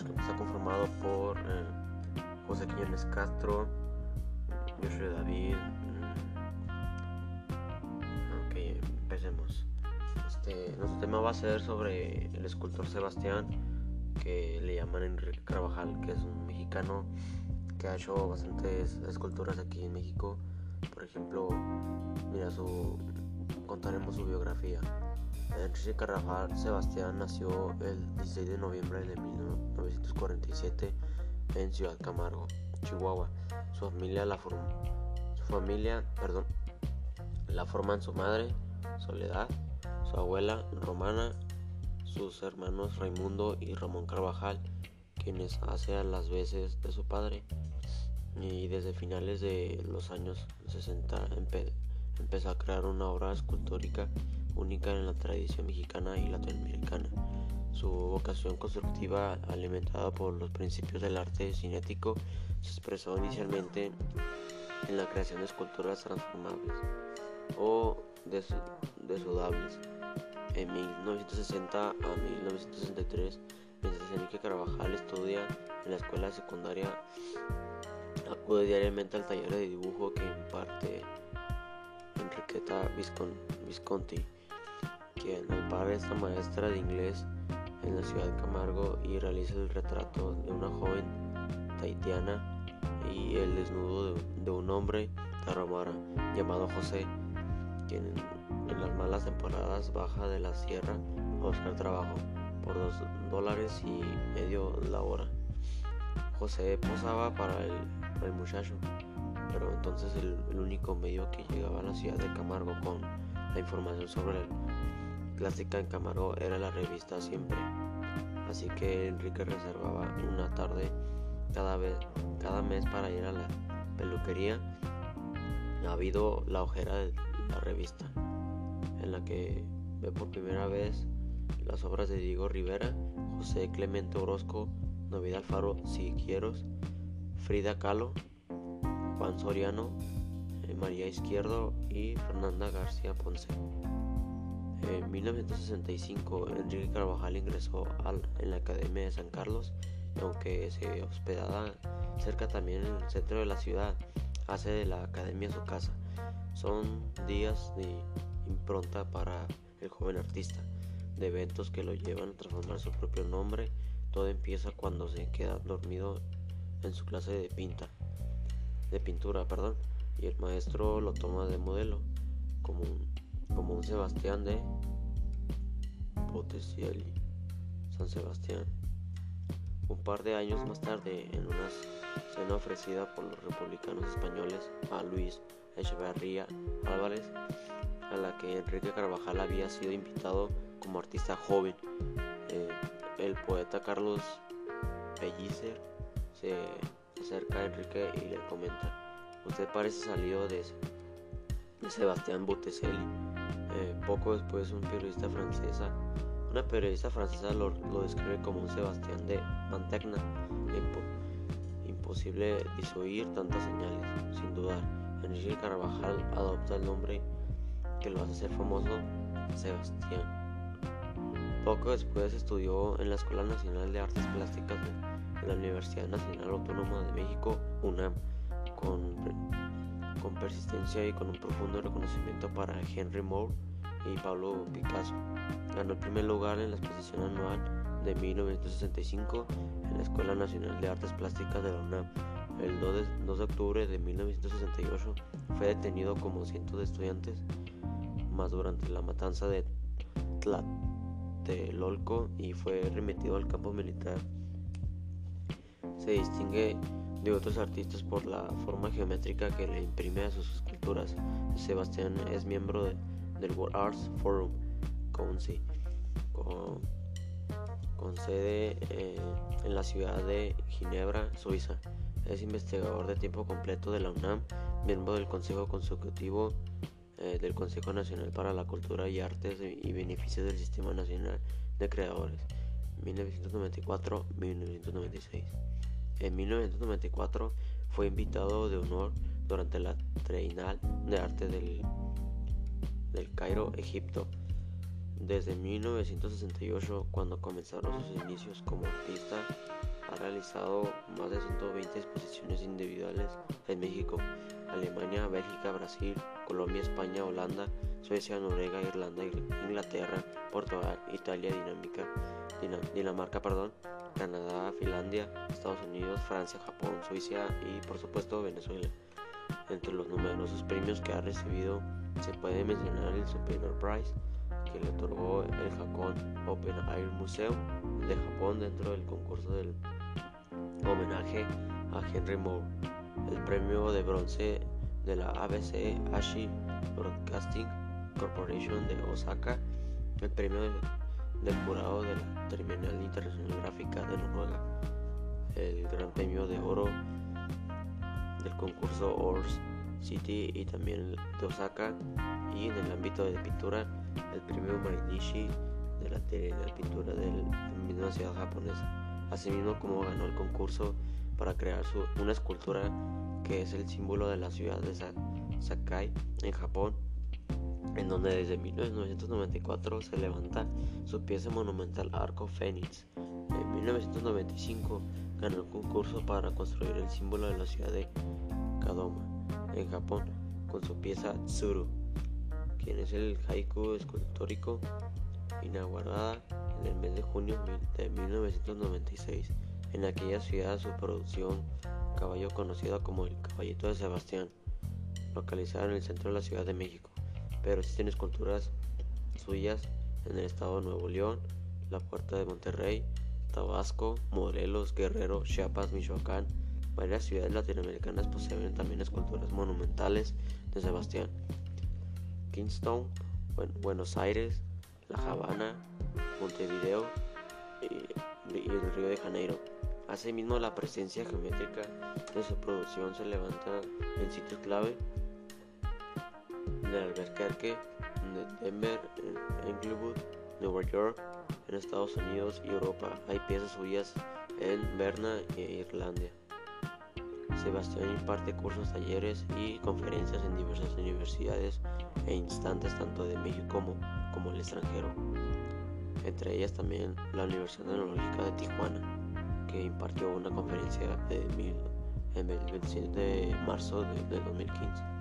está conformado por eh, José Quiñones Castro, Joshua David. mm, Ok, empecemos. Este, nuestro tema va a ser sobre el escultor Sebastián, que le llaman Enrique Carvajal, que es un mexicano que ha hecho bastantes esculturas aquí en México. Por ejemplo, mira su contaremos su biografía. Enrique Carvajal Sebastián nació el 16 de noviembre de 1947 en Ciudad Camargo, Chihuahua. Su familia la su familia, perdón, la forman su madre, Soledad, su abuela, Romana, sus hermanos Raimundo y Ramón Carvajal, quienes hacen las veces de su padre. Y desde finales de los años 60 empe empezó a crear una obra escultórica única en la tradición mexicana y latinoamericana. Su vocación constructiva, alimentada por los principios del arte cinético, se expresó inicialmente en la creación de esculturas transformables o des desudables. En 1960 a 1963, mientras Enrique Carvajal estudia en la escuela secundaria, acude diariamente al taller de dibujo que imparte Enriqueta Visconti, quien al par esta maestra de inglés en la ciudad de Camargo y realiza el retrato de una joven taitiana y el desnudo de, un hombre tarahumara llamado José, quien en las malas temporadas baja de la sierra a buscar trabajo por dos dólares y medio la hora. José posaba para el, para el muchacho, pero entonces el, el, único medio que llegaba a la ciudad de Camargo con la información sobre el clásica en Camargo era la revista Siempre. Así que Enrique reservaba una tarde cada, vez, cada mes para ir a la peluquería. Ha habido la ojera de la revista, en la que ve por primera vez las obras de Diego Rivera, José Clemente Orozco, Novedad Alfaro Siquieros, Frida Kahlo, Juan Soriano, eh, María Izquierdo y Fernanda García Ponce. En 1965, Enrique Carvajal ingresó al, en la Academia de San Carlos, aunque se hospedaba cerca también en el centro de la ciudad, hace de la academia su casa. Son días de impronta para el joven artista, de eventos que lo llevan a transformar su propio nombre. Todo empieza cuando se queda dormido en su clase de pinta, de pintura, perdón, y el maestro lo toma de modelo, como un, como un Sebastián de Botticelli, San Sebastián. Un par de años más tarde, en una cena ofrecida por los republicanos españoles a Luis Echeverría Álvarez, a la que Enrique Carvajal había sido invitado como artista joven, eh, el poeta Carlos Pellicer se acerca a Enrique y le comenta, usted parece salido de, de Sebastián Botticelli. Eh, poco después un periodista francesa una periodista francesa lo, describe como un Sebastián de Mantegna. Impo imposible disuir tantas señales, sin dudar. Enrique Carvajal adopta el nombre que lo hace ser famoso, Sebastián. Poco después estudió en la Escuela Nacional de Artes Plásticas de la Universidad Nacional Autónoma de México, UNAM, persistencia y con un profundo reconocimiento para Henry Moore y Pablo Picasso. Ganó el primer lugar en la exposición anual de 1965 en la Escuela Nacional de Artes Plásticas de la UNAM. El 2 de, 2 de octubre de 1968 fue detenido como cientos de estudiantes más durante la matanza de Tlatelolco y fue remitido al campo militar. Se distingue de otros artistas por la forma geométrica que le imprime a sus esculturas. Sebastián es miembro de del World Arts Forum Council, con, sede eh, en la ciudad de Ginebra, Suiza. Es investigador de tiempo completo de la UNAM, miembro del Consejo Consultivo eh, del Consejo Nacional para la Cultura y Artes y Beneficios del Sistema Nacional de Creadores, 1994-1996. En 1994 fue invitado de honor durante la Trienal de Arte del del Cairo, Egipto. Desde 1968, cuando comenzaron sus inicios como artista, ha realizado más de 120 exposiciones individuales en México, Alemania, Bélgica, Brasil, Colombia, España, Holanda, Suecia, Noruega, Irlanda, Inglaterra, Portugal, Italia, Dinámica, Dinamarca, perdón, Canadá, Finlandia, Estados Unidos, Francia, Japón, Suiza y por supuesto Venezuela. Entre los numerosos premios que ha recibido se puede mencionar el Superior Prize que le otorgó el Hakon Open Air Museum de Japón dentro del concurso del homenaje a Henry Moore, el premio de bronce de la ABC Ashi Broadcasting Corporation de Osaka, el premio del jurado de la Terminal Internacional Gráfica de Noruega, el Gran Premio de Oro del concurso Ors City y también de Osaka. Y en el ámbito de pintura el premio Mainichi de la, la pintura de la misma ciudad japonesa, asimismo como ganó el concurso para crear su, una escultura que es el símbolo de la ciudad de Sakai en Japón, en donde desde 1994 se levanta su pieza monumental Arco Fénix. En 1995 ganó el concurso para construir el símbolo de la ciudad de Kadoma, en Japón, con su pieza Tsuru, quien es el haiku escultórico inaugurada en el mes de junio de 1996. En aquella ciudad su producción caballo conocido como el Caballito de Sebastián, localizada en el centro de la Ciudad de México, pero existen esculturas suyas en el estado de Nuevo León, la Puerta de Monterrey, Tabasco, Morelos, Guerrero, Chiapas, Michoacán. Varias ciudades latinoamericanas poseen también esculturas monumentales de Sebastián. Kingston, Buenos Aires, La Habana, Montevideo y, y el Río de Janeiro. Asimismo, la presencia geométrica de su producción se levanta en sitios clave de Albuquerque, de Denver, en Englewood, Nueva York, en Estados Unidos y Europa. Hay piezas suyas en Berna e Irlanda. Sebastián imparte cursos, talleres y conferencias en diversas universidades e instantes tanto de México como, como el extranjero. Entre ellas también la Universidad Tecnológica de Tijuana que impartió una conferencia en el 27 de marzo de 2015.